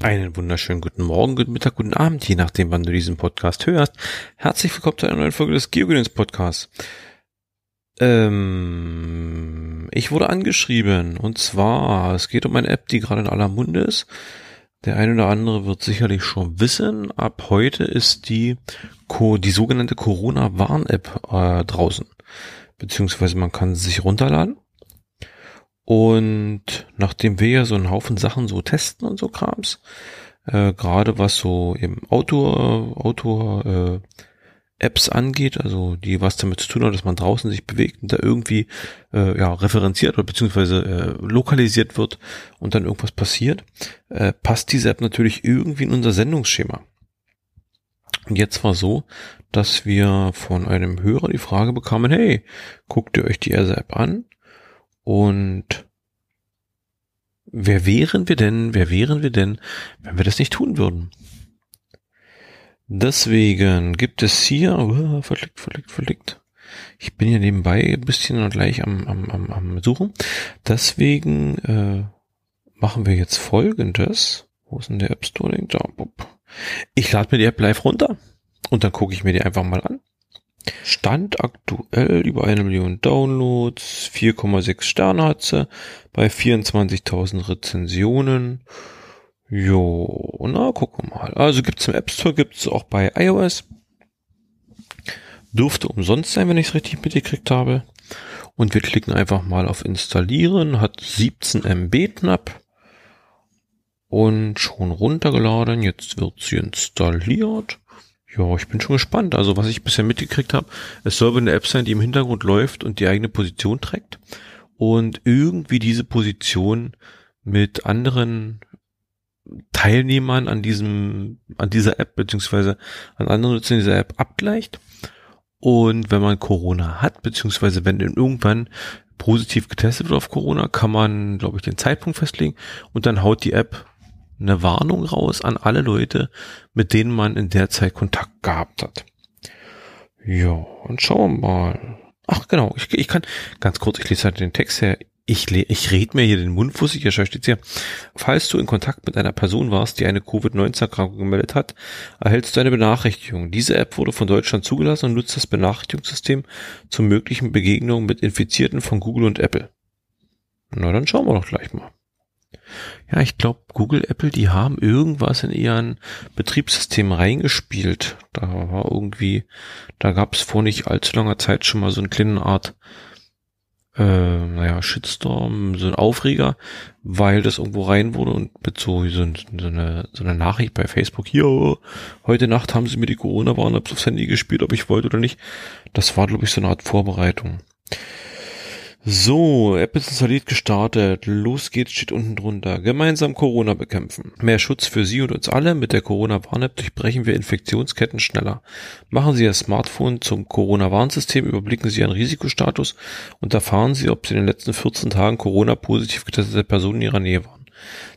Einen wunderschönen guten Morgen, guten Mittag, guten Abend, je nachdem, wann du diesen Podcast hörst. Herzlich willkommen zu einer neuen Folge des Geogedöns Podcasts. Ähm, ich wurde angeschrieben und zwar, es geht um eine App, die gerade in aller Munde ist. Der eine oder andere wird sicherlich schon wissen, ab heute ist die, die sogenannte Corona-Warn-App äh, draußen. Beziehungsweise man kann sie sich runterladen und nachdem wir ja so einen Haufen Sachen so testen und so Krams, äh, gerade was so im Outdoor, Outdoor äh, Apps angeht, also die was damit zu tun hat, dass man draußen sich bewegt und da irgendwie äh, ja referenziert oder beziehungsweise äh, lokalisiert wird und dann irgendwas passiert, äh, passt diese App natürlich irgendwie in unser Sendungsschema. Und jetzt war so, dass wir von einem Hörer die Frage bekamen, hey, guckt ihr euch die ERSA-App an? Und wer wären wir denn, wer wären wir denn, wenn wir das nicht tun würden? Deswegen gibt es hier, uh, verlickt, verlickt, verlickt. Ich bin hier nebenbei ein bisschen gleich am, am, am, am Suchen. Deswegen äh, machen wir jetzt folgendes. Wo ist denn der App Store? Ich lade mir die App live runter und dann gucke ich mir die einfach mal an. Stand aktuell über eine Million Downloads, 4,6 Sterne hat sie, bei 24.000 Rezensionen. Jo, na, wir mal. Also gibt's im App Store, gibt's auch bei iOS. Dürfte umsonst sein, wenn ich es richtig mitgekriegt habe. Und wir klicken einfach mal auf Installieren, hat 17 MB knapp. Und schon runtergeladen, jetzt wird sie installiert. Ja, ich bin schon gespannt. Also was ich bisher mitgekriegt habe, es soll eine App sein, die im Hintergrund läuft und die eigene Position trägt und irgendwie diese Position mit anderen Teilnehmern an diesem, an dieser App beziehungsweise an anderen Nutzern dieser App abgleicht. Und wenn man Corona hat, beziehungsweise wenn irgendwann positiv getestet wird auf Corona, kann man, glaube ich, den Zeitpunkt festlegen und dann haut die App eine Warnung raus an alle Leute, mit denen man in der Zeit Kontakt gehabt hat. Ja, und schauen wir mal. Ach genau, ich, ich kann ganz kurz, ich lese halt den Text her. Ich, ich red mir hier den Mund fussig, hier steht hier. Falls du in Kontakt mit einer Person warst, die eine Covid-19-Erkrankung gemeldet hat, erhältst du eine Benachrichtigung. Diese App wurde von Deutschland zugelassen und nutzt das Benachrichtigungssystem zur möglichen Begegnung mit Infizierten von Google und Apple. Na, dann schauen wir doch gleich mal. Ja, ich glaube, Google, Apple, die haben irgendwas in ihren Betriebssystem reingespielt. Da war irgendwie, da gab es vor nicht allzu langer Zeit schon mal so eine kleine Art, äh, naja, Shitstorm, so ein Aufreger, weil das irgendwo rein wurde und mit so, so, so, eine, so eine Nachricht bei Facebook, hier, heute Nacht haben sie mir die Corona-Warn-Apps aufs Handy gespielt, ob ich wollte oder nicht. Das war, glaube ich, so eine Art Vorbereitung. So, App ist installiert gestartet. Los geht's, steht unten drunter. Gemeinsam Corona bekämpfen. Mehr Schutz für Sie und uns alle. Mit der Corona-Warn-App durchbrechen wir Infektionsketten schneller. Machen Sie Ihr Smartphone zum Corona-Warnsystem, überblicken Sie Ihren Risikostatus und erfahren Sie, ob Sie in den letzten 14 Tagen Corona-positiv getestete Personen in Ihrer Nähe waren.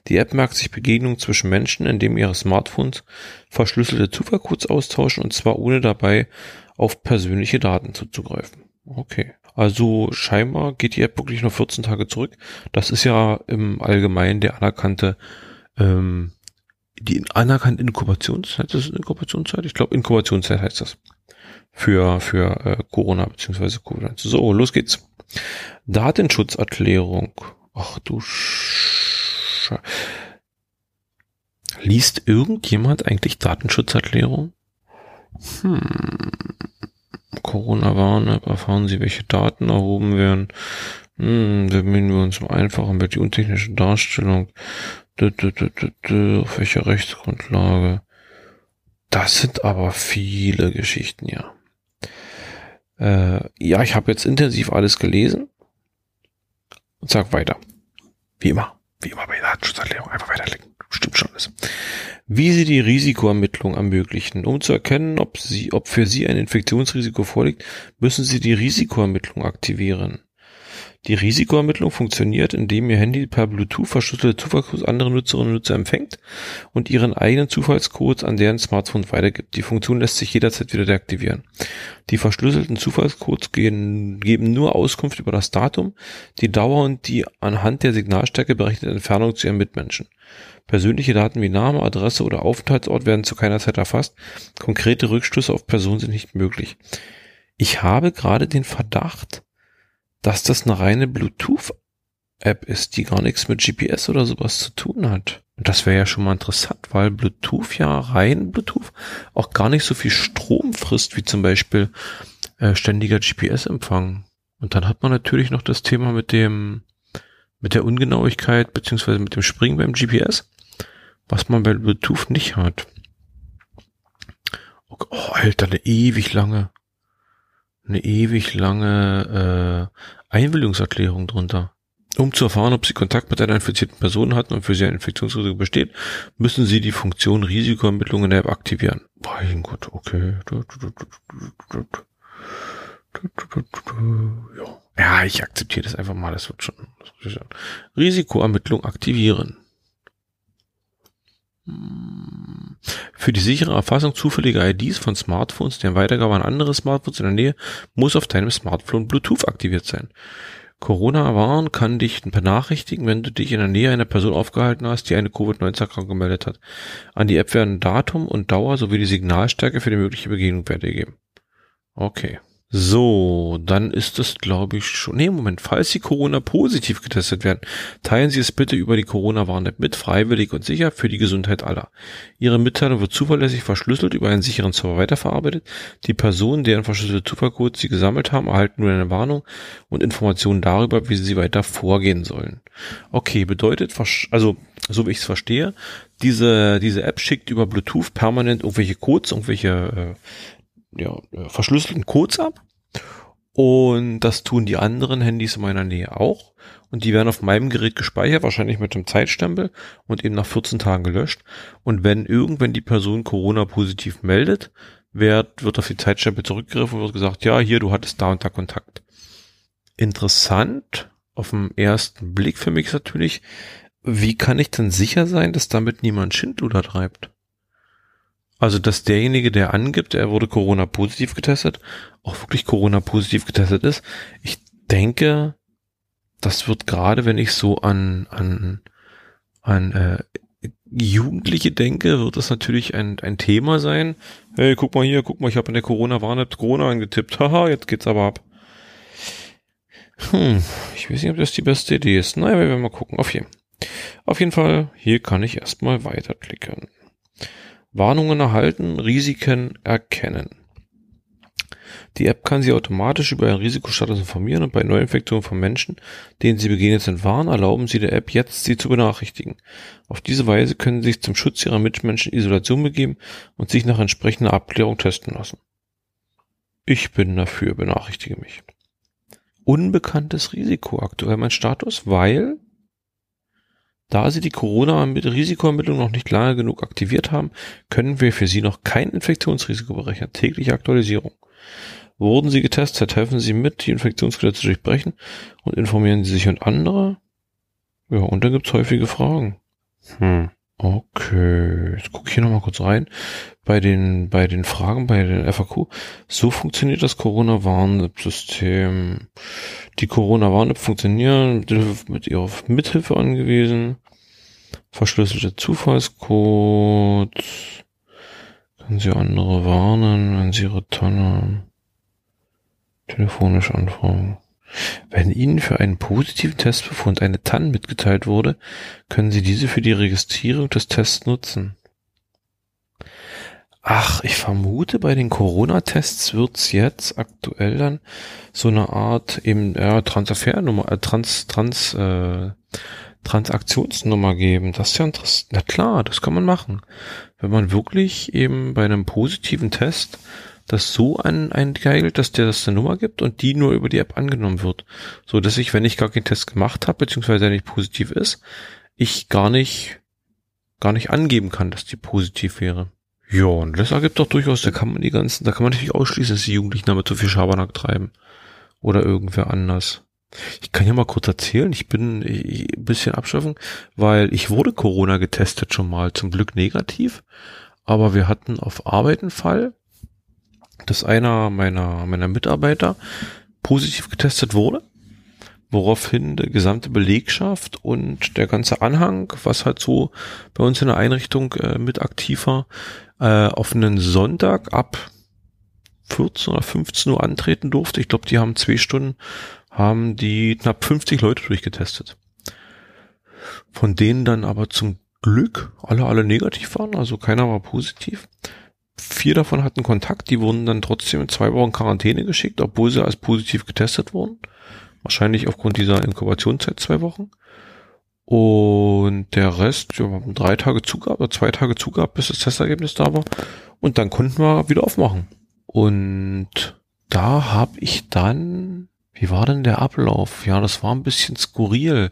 Die App merkt sich Begegnungen zwischen Menschen, indem ihre Smartphones verschlüsselte Zufallcodes austauschen und zwar ohne dabei auf persönliche Daten zuzugreifen. Okay. Also scheinbar geht die App wirklich nur 14 Tage zurück. Das ist ja im Allgemeinen der anerkannte, ähm, die anerkannte Inkubationszeit, das ist Inkubationszeit? Ich glaube Inkubationszeit heißt das. Für, für äh, Corona beziehungsweise Covid. So, los geht's. Datenschutzerklärung. Ach du Sch Liest irgendjemand eigentlich Datenschutzerklärung? Hm. Corona-Warn-App erfahren Sie, welche Daten erhoben werden. Hm, bemühen wir uns um einfacher mit die untechnische Darstellung. Auf welcher Rechtsgrundlage? Das sind aber viele Geschichten, ja. Äh, ja, ich habe jetzt intensiv alles gelesen und sag weiter. Wie immer, wie immer bei der Datenschutzerklärung einfach weiterklicken. Stimmt schon alles. Wie Sie die Risikoermittlung ermöglichen. Um zu erkennen, ob, Sie, ob für Sie ein Infektionsrisiko vorliegt, müssen Sie die Risikoermittlung aktivieren. Die Risikoermittlung funktioniert, indem Ihr Handy per Bluetooth verschlüsselte Zufallscodes andere Nutzerinnen und Nutzer empfängt und ihren eigenen Zufallscodes an deren Smartphone weitergibt. Die Funktion lässt sich jederzeit wieder deaktivieren. Die verschlüsselten Zufallscodes gehen, geben nur Auskunft über das Datum, die Dauer und die anhand der Signalstärke berechnete Entfernung zu Ihren Mitmenschen. Persönliche Daten wie Name, Adresse oder Aufenthaltsort werden zu keiner Zeit erfasst. Konkrete Rückschlüsse auf Personen sind nicht möglich. Ich habe gerade den Verdacht, dass das eine reine Bluetooth-App ist, die gar nichts mit GPS oder sowas zu tun hat. Und das wäre ja schon mal interessant, weil Bluetooth ja rein Bluetooth auch gar nicht so viel Strom frisst, wie zum Beispiel äh, ständiger GPS-Empfang. Und dann hat man natürlich noch das Thema mit dem, mit der Ungenauigkeit, beziehungsweise mit dem Springen beim GPS, was man bei Bluetooth nicht hat. Oh, Alter, eine ewig lange eine ewig lange äh, Einwilligungserklärung drunter. Um zu erfahren, ob Sie Kontakt mit einer infizierten Person hatten und für Sie ein Infektionsrisiko besteht, müssen Sie die Funktion Risikoermittlung in der App aktivieren. Mein Gott, okay. Ja, ich akzeptiere das einfach mal. Das wird schon. Risikoermittlung aktivieren. Für die sichere Erfassung zufälliger IDs von Smartphones, deren Weitergabe an andere Smartphones in der Nähe, muss auf deinem Smartphone Bluetooth aktiviert sein. Corona-Warn kann dich benachrichtigen, wenn du dich in der Nähe einer Person aufgehalten hast, die eine Covid-19-Erkrankung gemeldet hat. An die App werden Datum und Dauer sowie die Signalstärke für die mögliche Begegnung weitergegeben. Okay. So, dann ist es, glaube ich, schon. Nee, Moment, falls Sie Corona positiv getestet werden, teilen Sie es bitte über die Corona-Warn-App mit, freiwillig und sicher für die Gesundheit aller. Ihre Mitteilung wird zuverlässig verschlüsselt über einen sicheren Server weiterverarbeitet. Die Personen, deren verschlüsselte Zufallcodes Sie gesammelt haben, erhalten nur eine Warnung und Informationen darüber, wie Sie weiter vorgehen sollen. Okay, bedeutet, also, so wie ich es verstehe, diese, diese App schickt über Bluetooth permanent irgendwelche Codes, irgendwelche äh, ja, äh, verschlüsselten Codes ab. Und das tun die anderen Handys in meiner Nähe auch. Und die werden auf meinem Gerät gespeichert, wahrscheinlich mit dem Zeitstempel und eben nach 14 Tagen gelöscht. Und wenn irgendwann die Person Corona positiv meldet, wird, wird auf die Zeitstempel zurückgegriffen und wird gesagt, ja, hier, du hattest da und da Kontakt. Interessant, auf den ersten Blick für mich ist natürlich, wie kann ich denn sicher sein, dass damit niemand Schindluder treibt? Also, dass derjenige, der angibt, er wurde Corona positiv getestet, auch wirklich Corona positiv getestet ist. Ich denke, das wird gerade, wenn ich so an, an, an äh, Jugendliche denke, wird das natürlich ein, ein Thema sein. Hey, guck mal hier, guck mal, ich habe in der Corona-Warn-App Corona angetippt. Haha, jetzt geht's aber ab. Hm, ich weiß nicht, ob das die beste Idee ist. Naja, wir werden mal gucken. Auf jeden, auf jeden Fall, hier kann ich erstmal weiterklicken. Warnungen erhalten, Risiken erkennen. Die App kann Sie automatisch über Ihren Risikostatus informieren und bei Neuinfektionen von Menschen, denen Sie begegnet sind, warnen, erlauben Sie der App jetzt, Sie zu benachrichtigen. Auf diese Weise können Sie sich zum Schutz Ihrer Mitmenschen Isolation begeben und sich nach entsprechender Abklärung testen lassen. Ich bin dafür, benachrichtige mich. Unbekanntes Risiko aktuell mein Status, weil da Sie die Corona-Risikoermittlung noch nicht lange genug aktiviert haben, können wir für Sie noch kein Infektionsrisiko berechnen. Tägliche Aktualisierung. Wurden Sie getestet, helfen Sie mit, die Infektionsquelle zu durchbrechen und informieren Sie sich und andere? Ja, und dann gibt's häufige Fragen. Hm. Okay, jetzt gucke ich hier nochmal kurz rein. Bei den, bei den Fragen, bei den FAQ. So funktioniert das Corona-Warn-System. Die Corona-Warn-App funktionieren mit ihrer Mithilfe angewiesen. Verschlüsselte Zufallscodes. Können Sie andere warnen, wenn Sie ihre Tonne telefonisch anfragen. Wenn Ihnen für einen positiven Testbefund eine TAN mitgeteilt wurde, können Sie diese für die Registrierung des Tests nutzen. Ach, ich vermute, bei den Corona-Tests wird's jetzt aktuell dann so eine Art eben ja, Transfernummer, äh, Trans, Trans, äh, Transaktionsnummer geben. Das ist ja interessant. Na klar, das kann man machen. Wenn man wirklich eben bei einem positiven Test das so an eingeigelt, dass der das eine Nummer gibt und die nur über die App angenommen wird. So dass ich, wenn ich gar keinen Test gemacht habe, beziehungsweise der nicht positiv ist, ich gar nicht, gar nicht angeben kann, dass die positiv wäre. Ja, und das ergibt doch durchaus, da kann man die ganzen, da kann man natürlich ausschließen, dass die Jugendlichen damit so viel Schabernack treiben. Oder irgendwer anders. Ich kann ja mal kurz erzählen, ich bin ein bisschen abschaffen, weil ich wurde Corona getestet schon mal, zum Glück negativ, aber wir hatten auf Arbeit einen Fall, dass einer meiner, meiner Mitarbeiter positiv getestet wurde, woraufhin die gesamte Belegschaft und der ganze Anhang, was halt so bei uns in der Einrichtung äh, mit aktiv war, äh, auf einen Sonntag ab 14 oder 15 Uhr antreten durfte. Ich glaube, die haben zwei Stunden, haben die knapp 50 Leute durchgetestet. Von denen dann aber zum Glück alle, alle negativ waren, also keiner war positiv. Vier davon hatten Kontakt, die wurden dann trotzdem in zwei Wochen Quarantäne geschickt, obwohl sie als positiv getestet wurden. Wahrscheinlich aufgrund dieser Inkubationszeit zwei Wochen. Und der Rest, wir haben drei Tage Zugabe, oder zwei Tage Zugabe, bis das Testergebnis da war. Und dann konnten wir wieder aufmachen. Und da habe ich dann, wie war denn der Ablauf? Ja, das war ein bisschen skurril.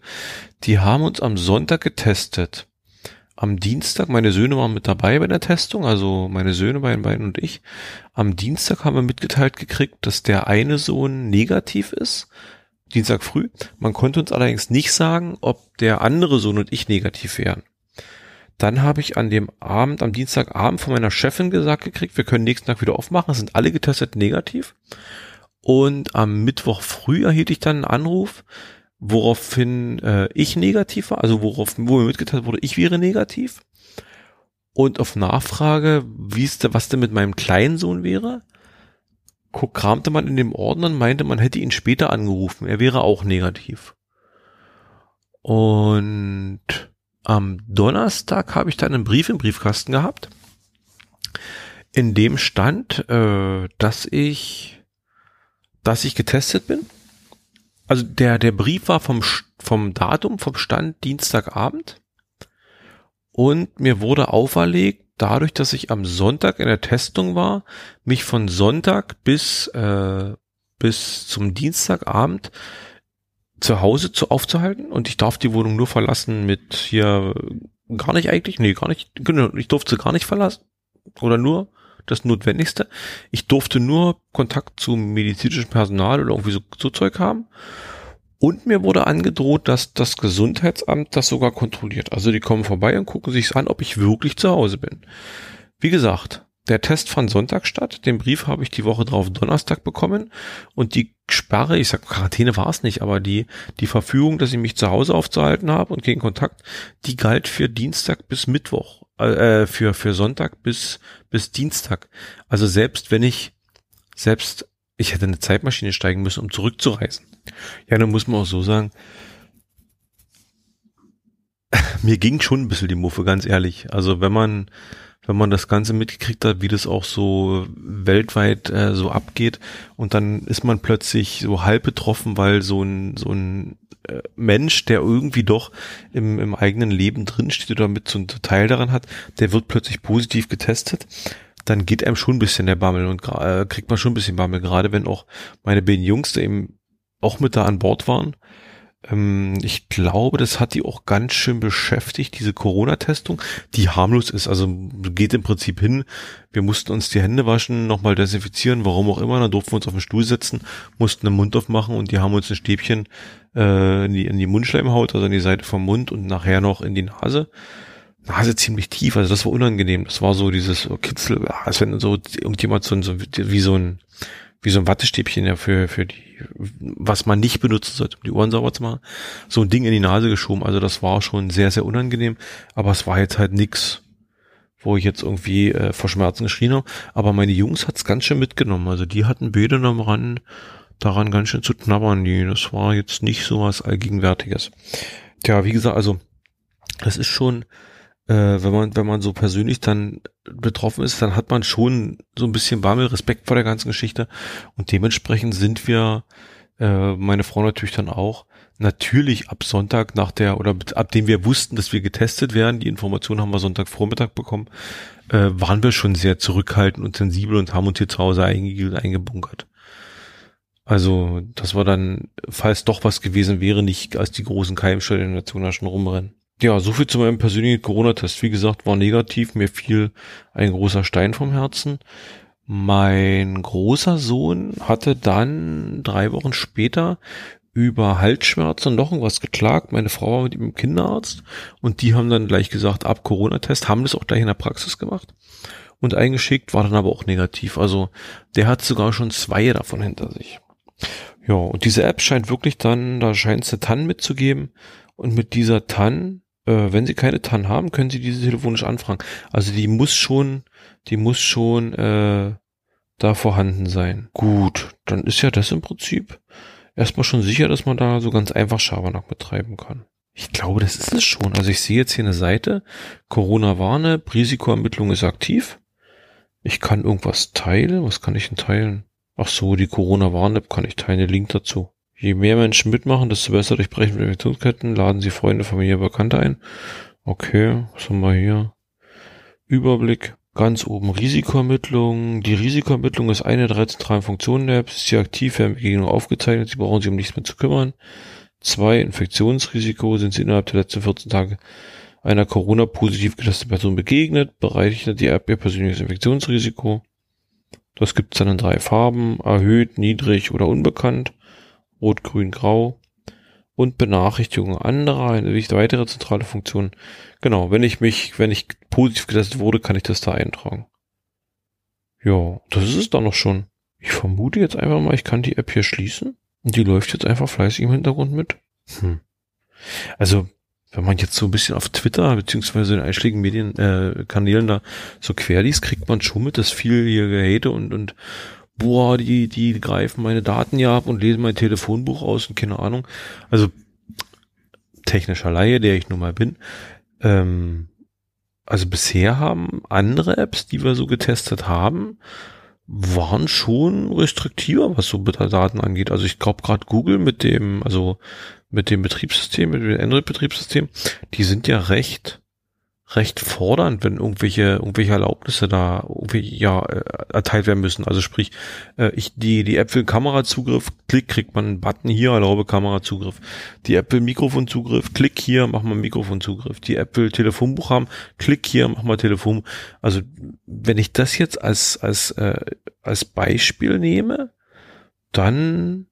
Die haben uns am Sonntag getestet. Am Dienstag, meine Söhne waren mit dabei bei der Testung, also meine Söhne, beiden beiden und ich. Am Dienstag haben wir mitgeteilt gekriegt, dass der eine Sohn negativ ist. Dienstag früh. Man konnte uns allerdings nicht sagen, ob der andere Sohn und ich negativ wären. Dann habe ich an dem Abend, am Dienstagabend von meiner Chefin gesagt gekriegt, wir können nächsten Tag wieder aufmachen, es sind alle getestet negativ. Und am Mittwoch früh erhielt ich dann einen Anruf, woraufhin äh, ich negativ war, also worauf, wo mir mitgeteilt wurde, ich wäre negativ. Und auf Nachfrage, wie es was denn mit meinem kleinen Sohn wäre, kramte man in dem Ordner und meinte, man hätte ihn später angerufen. Er wäre auch negativ. Und am Donnerstag habe ich dann einen Brief im Briefkasten gehabt, in dem stand, äh, dass ich, dass ich getestet bin. Also der, der Brief war vom, vom Datum, vom Stand Dienstagabend. Und mir wurde auferlegt, dadurch, dass ich am Sonntag in der Testung war, mich von Sonntag bis, äh, bis zum Dienstagabend zu Hause zu aufzuhalten und ich darf die Wohnung nur verlassen mit hier gar nicht eigentlich, nee, gar nicht, genau, ich durfte sie gar nicht verlassen oder nur das Notwendigste. Ich durfte nur Kontakt zum medizinischen Personal oder irgendwie so, so Zeug haben und mir wurde angedroht, dass das Gesundheitsamt das sogar kontrolliert. Also die kommen vorbei und gucken sich an, ob ich wirklich zu Hause bin. Wie gesagt, der Test fand Sonntag statt. Den Brief habe ich die Woche drauf Donnerstag bekommen. Und die Sperre, ich sag Quarantäne war es nicht, aber die, die Verfügung, dass ich mich zu Hause aufzuhalten habe und gegen Kontakt, die galt für Dienstag bis Mittwoch, äh, für, für Sonntag bis, bis Dienstag. Also selbst wenn ich, selbst ich hätte eine Zeitmaschine steigen müssen, um zurückzureisen. Ja, dann muss man auch so sagen, mir ging schon ein bisschen die Muffe, ganz ehrlich. Also wenn man, wenn man das Ganze mitgekriegt hat, wie das auch so weltweit äh, so abgeht und dann ist man plötzlich so halb betroffen, weil so ein, so ein Mensch, der irgendwie doch im, im eigenen Leben drinsteht oder mit so einem Teil daran hat, der wird plötzlich positiv getestet dann geht einem schon ein bisschen der Bammel und äh, kriegt man schon ein bisschen Bammel, gerade wenn auch meine beiden Jungs eben auch mit da an Bord waren. Ähm, ich glaube, das hat die auch ganz schön beschäftigt, diese Corona-Testung, die harmlos ist. Also geht im Prinzip hin. Wir mussten uns die Hände waschen, nochmal desinfizieren, warum auch immer. Dann durften wir uns auf den Stuhl setzen, mussten den Mund aufmachen und die haben uns ein Stäbchen äh, in, die, in die Mundschleimhaut, also in die Seite vom Mund und nachher noch in die Nase. Nase ziemlich tief, also das war unangenehm. Das war so dieses Kitzel, als wenn so irgendjemand so, so wie so ein wie so ein Wattestäbchen ja für, für die, was man nicht benutzen sollte, um die Ohren sauber zu machen, so ein Ding in die Nase geschoben. Also das war schon sehr, sehr unangenehm, aber es war jetzt halt nix, wo ich jetzt irgendwie äh, vor Schmerzen geschrien habe. Aber meine Jungs hat's ganz schön mitgenommen. Also die hatten beide daran, daran ganz schön zu knabbern. Die, das war jetzt nicht so was Allgegenwärtiges. Tja, wie gesagt, also das ist schon, wenn man, wenn man so persönlich dann betroffen ist, dann hat man schon so ein bisschen Bammel, Respekt vor der ganzen Geschichte. Und dementsprechend sind wir, äh, meine Frau natürlich dann auch, natürlich ab Sonntag nach der, oder ab dem wir wussten, dass wir getestet werden, die Information haben wir Sonntagvormittag bekommen, äh, waren wir schon sehr zurückhaltend und sensibel und haben uns hier zu Hause einge eingebunkert. Also, das war dann, falls doch was gewesen wäre, nicht als die großen Keimstellen in der Zone schon rumrennen. Ja, so viel zu meinem persönlichen Corona-Test. Wie gesagt, war negativ. Mir fiel ein großer Stein vom Herzen. Mein großer Sohn hatte dann drei Wochen später über Halsschmerzen noch irgendwas geklagt. Meine Frau war mit ihm im Kinderarzt und die haben dann gleich gesagt, ab Corona-Test, haben das auch gleich in der Praxis gemacht und eingeschickt, war dann aber auch negativ. Also der hat sogar schon zwei davon hinter sich. Ja, und diese App scheint wirklich dann, da scheint es eine TAN mitzugeben und mit dieser TAN, äh, wenn Sie keine TAN haben, können Sie diese telefonisch anfragen. Also die muss schon, die muss schon äh, da vorhanden sein. Gut, dann ist ja das im Prinzip erstmal schon sicher, dass man da so ganz einfach Schabernack betreiben kann. Ich glaube, das ist es schon. Also ich sehe jetzt hier eine Seite, Corona-Warne, Risikoermittlung ist aktiv. Ich kann irgendwas teilen. Was kann ich denn teilen? Ach so, die Corona-Warn-App kann ich teilen. Link dazu. Je mehr Menschen mitmachen, desto besser durchbrechen wir Infektionsketten. Laden Sie Freunde, Familie, Bekannte ein. Okay, was haben wir hier? Überblick. Ganz oben Risikoermittlung. Die Risikoermittlung ist eine der drei zentralen Funktionen der App. Ist sie aktiv, werden Begegnungen aufgezeichnet. Sie brauchen sich um nichts mehr zu kümmern. Zwei, Infektionsrisiko. Sind Sie innerhalb der letzten 14 Tage einer Corona-positiv getesteten Person begegnet, bereinigt die App ihr persönliches Infektionsrisiko. Das gibt es dann in drei Farben, erhöht, niedrig oder unbekannt, rot, grün, grau und Benachrichtigungen anderer, eine weitere zentrale Funktion. Genau, wenn ich mich, wenn ich positiv getestet wurde, kann ich das da eintragen. Ja, das ist es dann noch schon. Ich vermute jetzt einfach mal, ich kann die App hier schließen und die läuft jetzt einfach fleißig im Hintergrund mit. Hm. Also wenn man jetzt so ein bisschen auf Twitter beziehungsweise in einschlägigen Medienkanälen äh, da so quer liest, kriegt man schon mit, dass viel hier Gehate und, und boah, die, die greifen meine Daten ja ab und lesen mein Telefonbuch aus und keine Ahnung. Also technischer Laie, der ich nun mal bin. Ähm, also bisher haben andere Apps, die wir so getestet haben, waren schon restriktiver, was so Daten angeht. Also ich glaube gerade Google mit dem, also mit dem Betriebssystem, mit dem Android-Betriebssystem, die sind ja recht, recht fordernd, wenn irgendwelche, irgendwelche Erlaubnisse da irgendwie, ja, äh, erteilt werden müssen. Also sprich, äh, ich, die, die App will Kamerazugriff, klick, kriegt man einen Button hier, erlaube Kamerazugriff. Die App will Mikrofonzugriff, klick hier, mach mal Mikrofonzugriff. Die App will Telefonbuch haben, klick hier, mach mal Telefon. Also, wenn ich das jetzt als, als, äh, als Beispiel nehme, dann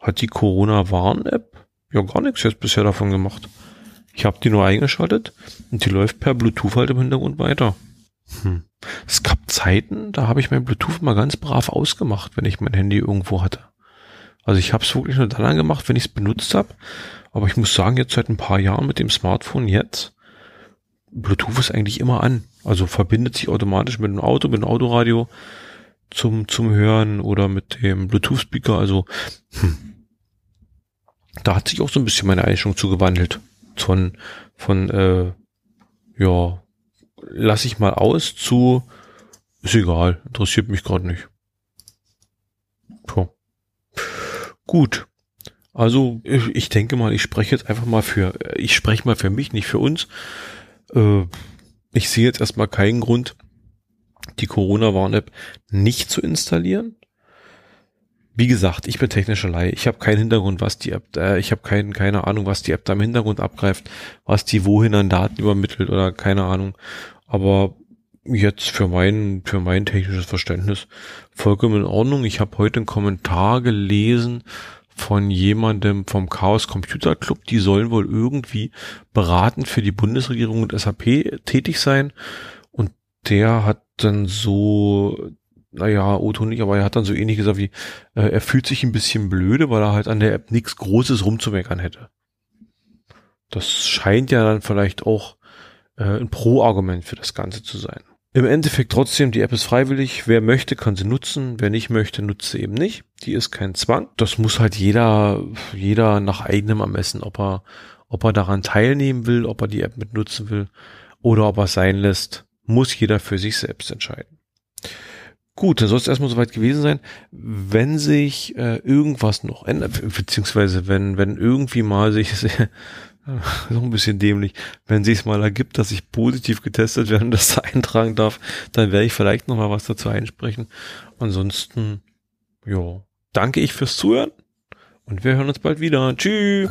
hat die Corona-Warn-App ja gar nichts jetzt bisher davon gemacht. Ich habe die nur eingeschaltet und die läuft per Bluetooth halt im Hintergrund weiter. Hm. Es gab Zeiten, da habe ich mein Bluetooth mal ganz brav ausgemacht, wenn ich mein Handy irgendwo hatte. Also ich habe es wirklich nur dann angemacht, wenn ich es benutzt habe. Aber ich muss sagen, jetzt seit ein paar Jahren mit dem Smartphone jetzt, Bluetooth ist eigentlich immer an. Also verbindet sich automatisch mit dem Auto, mit dem Autoradio zum, zum Hören oder mit dem Bluetooth-Speaker. Also hm, da hat sich auch so ein bisschen meine Einstellung zugewandelt. Von, von, äh, ja, lass ich mal aus zu, ist egal, interessiert mich gerade nicht. Puh. Gut. Also ich, ich denke mal, ich spreche jetzt einfach mal für, ich spreche mal für mich, nicht für uns. Äh, ich sehe jetzt erstmal keinen Grund, die Corona-Warn-App nicht zu installieren. Wie gesagt, ich bin technischer Laie. Ich habe keinen Hintergrund, was die App, äh, ich habe kein, keine Ahnung, was die App da im Hintergrund abgreift, was die wohin an Daten übermittelt oder keine Ahnung. Aber jetzt für mein, für mein technisches Verständnis vollkommen in Ordnung. Ich habe heute einen Kommentar gelesen von jemandem vom Chaos Computer Club, die sollen wohl irgendwie beratend für die Bundesregierung und SAP tätig sein. Und der hat dann so naja, Otto nicht, aber er hat dann so ähnlich gesagt wie, äh, er fühlt sich ein bisschen blöde, weil er halt an der App nichts Großes rumzumeckern hätte. Das scheint ja dann vielleicht auch äh, ein Pro-Argument für das Ganze zu sein. Im Endeffekt trotzdem, die App ist freiwillig. Wer möchte, kann sie nutzen. Wer nicht möchte, nutzt sie eben nicht. Die ist kein Zwang. Das muss halt jeder, jeder nach eigenem ermessen, ob er, ob er daran teilnehmen will, ob er die App mit nutzen will oder ob er es sein lässt, muss jeder für sich selbst entscheiden. Gut, dann soll es erstmal soweit gewesen sein. Wenn sich äh, irgendwas noch ändert, beziehungsweise wenn, wenn irgendwie mal sich so ein bisschen dämlich, wenn sich es mal ergibt, dass ich positiv getestet werde und das da eintragen darf, dann werde ich vielleicht noch mal was dazu einsprechen. Ansonsten, ja, danke ich fürs Zuhören und wir hören uns bald wieder. Tschüss.